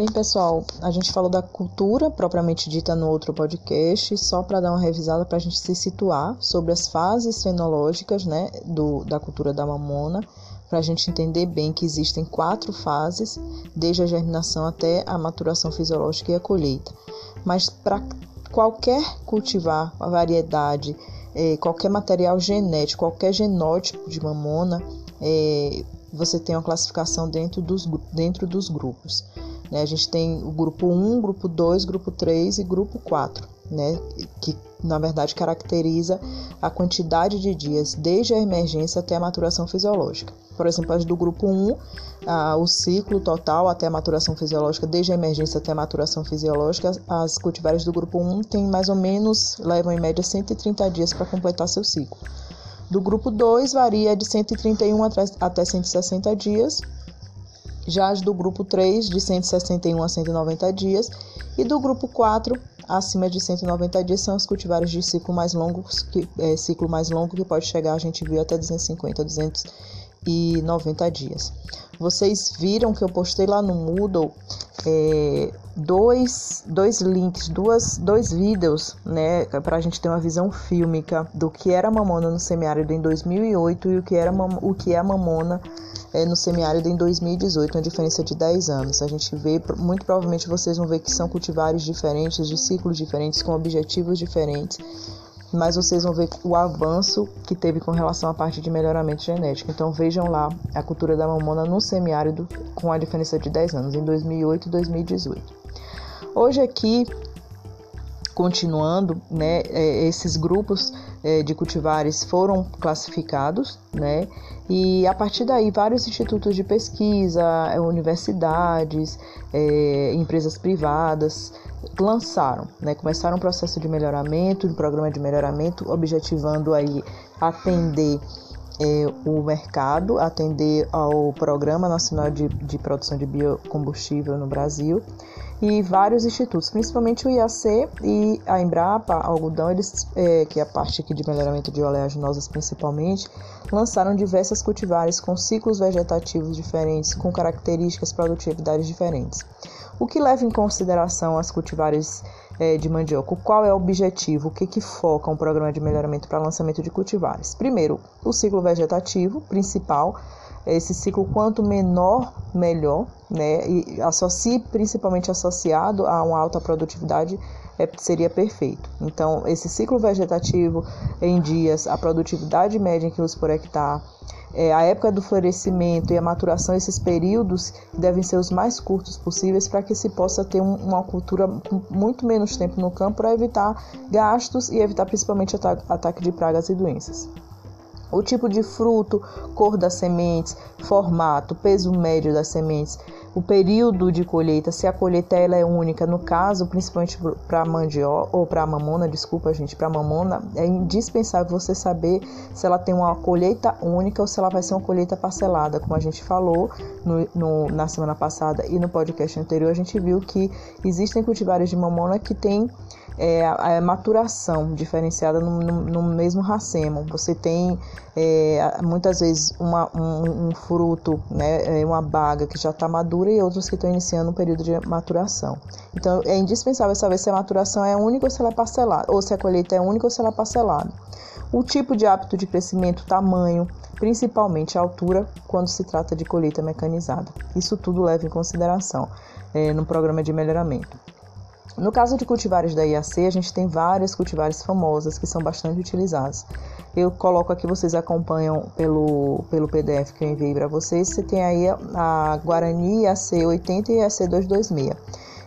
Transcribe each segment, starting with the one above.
Bem, pessoal, a gente falou da cultura propriamente dita no outro podcast, só para dar uma revisada para a gente se situar sobre as fases fenológicas né, do, da cultura da mamona, para a gente entender bem que existem quatro fases, desde a germinação até a maturação fisiológica e a colheita. Mas para qualquer cultivar, a variedade, é, qualquer material genético, qualquer genótipo de mamona, é, você tem uma classificação dentro dos, dentro dos grupos. Né? A gente tem o grupo 1, grupo 2, grupo 3 e grupo 4, né? que na verdade caracteriza a quantidade de dias desde a emergência até a maturação fisiológica. Por exemplo, as do grupo 1, ah, o ciclo total até a maturação fisiológica, desde a emergência até a maturação fisiológica, as cultivares do grupo 1 têm mais ou menos, levam em média 130 dias para completar seu ciclo. Do grupo 2 varia de 131 até 160 dias já as do grupo 3, de 161 a 190 dias, e do grupo 4, acima de 190 dias, são os cultivares de ciclo mais longo, que, é, ciclo mais longo que pode chegar, a gente viu, até 250, 290 dias. Vocês viram que eu postei lá no Moodle é, dois, dois links, duas, dois vídeos, né, para a gente ter uma visão fílmica do que era mamona no semiárido em 2008 e o que, era, o que é mamona é, no semiárido em 2018, uma diferença de 10 anos. A gente vê, muito provavelmente vocês vão ver que são cultivares diferentes, de ciclos diferentes, com objetivos diferentes, mas vocês vão ver o avanço que teve com relação à parte de melhoramento genético. Então vejam lá a cultura da mamona no semiárido com a diferença de 10 anos, em 2008 e 2018. Hoje aqui continuando, né, é, esses grupos é, de cultivares foram classificados, né, e a partir daí vários institutos de pesquisa, universidades, é, empresas privadas lançaram, né, começaram um processo de melhoramento, um programa de melhoramento, objetivando aí atender é, o mercado, atender ao Programa Nacional de, de Produção de Biocombustível no Brasil e vários institutos, principalmente o IAC e a Embrapa, algodão, eles, é, que é a parte aqui de melhoramento de oleaginosas principalmente, lançaram diversas cultivares com ciclos vegetativos diferentes, com características produtividades diferentes. O que leva em consideração as cultivares é, de mandioca? Qual é o objetivo? O que, que foca um programa de melhoramento para lançamento de cultivares? Primeiro, o ciclo vegetativo principal, esse ciclo quanto menor, melhor, né? E associe principalmente associado a uma alta produtividade é, seria perfeito. Então, esse ciclo vegetativo em dias, a produtividade média em quilos por hectare, é, a época do florescimento e a maturação, esses períodos devem ser os mais curtos possíveis para que se possa ter um, uma cultura muito menos tempo no campo para evitar gastos e evitar principalmente ataque de pragas e doenças o tipo de fruto, cor das sementes, formato, peso médio das sementes, o período de colheita, se a colheita ela é única, no caso, principalmente para mandioca ou para mamona, desculpa, gente, para mamona, é indispensável você saber se ela tem uma colheita única ou se ela vai ser uma colheita parcelada, como a gente falou no, no, na semana passada e no podcast anterior, a gente viu que existem cultivares de mamona que têm é, a maturação diferenciada no, no, no, mesmo racemo. Você tem é, muitas vezes uma, um, um, fruto, né, é, uma baga que já está madura e outros que estão iniciando um período de maturação. Então é indispensável saber se a maturação é única ou se ela é parcelada, ou se a colheita é única ou se ela é parcelada. O tipo de hábito de crescimento, tamanho, principalmente a altura quando se trata de colheita mecanizada. Isso tudo leva em consideração é, no programa de melhoramento. No caso de cultivares da IAC, a gente tem várias cultivares famosas que são bastante utilizadas. Eu coloco aqui, vocês acompanham pelo, pelo PDF que eu enviei para vocês. Você tem aí a Guarani IAC 80 e IAC 226.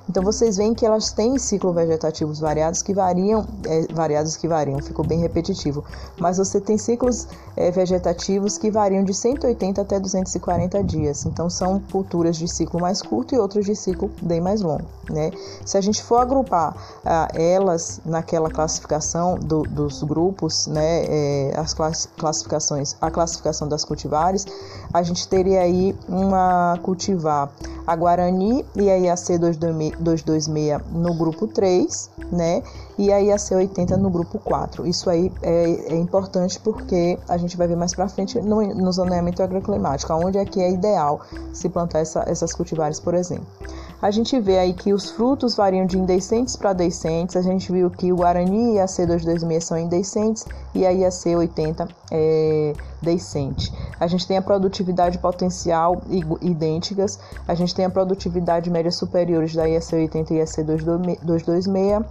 Então vocês veem que elas têm ciclos vegetativos variados que variam, é, variados que variam, ficou bem repetitivo. Mas você tem ciclos é, vegetativos que variam de 180 até 240 dias. Então são culturas de ciclo mais curto e outras de ciclo bem mais longo. Né? Se a gente for agrupar ah, elas naquela classificação do, dos grupos, né, é, as classificações, a classificação das cultivares, a gente teria aí uma cultivar a Guarani e a IAC 226 no grupo 3, né? e a IAC 80 no grupo 4. Isso aí é, é importante porque a gente vai ver mais para frente no, no zoneamento agroclimático, onde é que é ideal se plantar essa, essas cultivares, por exemplo. A gente vê aí que os frutos variam de indecentes para decentes. A gente viu que o Guarani e a C226 são indecentes e a IAC 80 é decente. A gente tem a produtividade potencial idênticas. A gente tem a produtividade média superiores da IAC 80 e IAC 226.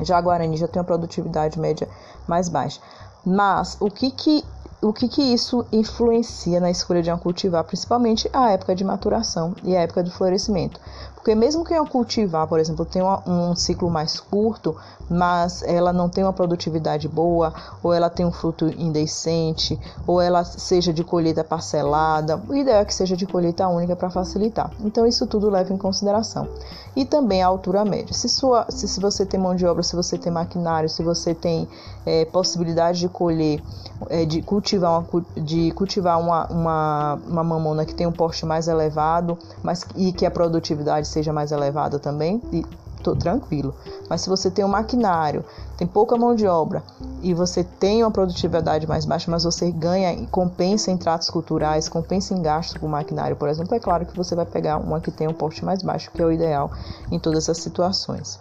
Já a Guarani já tem a produtividade média mais baixa. Mas o que que o que, que isso influencia na escolha de uma cultivar, principalmente a época de maturação e a época do florescimento. Porque mesmo que uma cultivar, por exemplo, tenha um ciclo mais curto, mas ela não tem uma produtividade boa, ou ela tem um fruto indecente, ou ela seja de colheita parcelada, o ideal é que seja de colheita única para facilitar. Então isso tudo leva em consideração. E também a altura média. Se, sua, se, se você tem mão de obra, se você tem maquinário, se você tem é, possibilidade de colher, é, de cultivar, uma, de cultivar uma, uma, uma mamona que tem um porte mais elevado, mas e que a produtividade seja mais elevada também, e tô tranquilo. Mas se você tem um maquinário, tem pouca mão de obra e você tem uma produtividade mais baixa, mas você ganha e compensa em tratos culturais, compensa em gastos com maquinário, por exemplo, é claro que você vai pegar uma que tem um porte mais baixo, que é o ideal em todas as situações.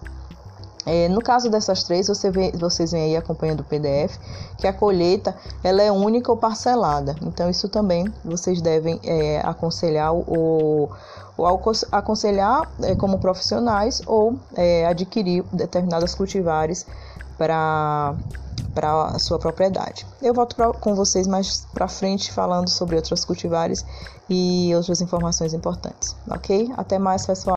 É, no caso dessas três, você vê, vocês vêm aí acompanhando o PDF, que a colheita ela é única ou parcelada. Então, isso também vocês devem é, aconselhar o, ou aconselhar é, como profissionais ou é, adquirir determinadas cultivares para a sua propriedade. Eu volto pra, com vocês mais para frente falando sobre outras cultivares e outras informações importantes, ok? Até mais, pessoal.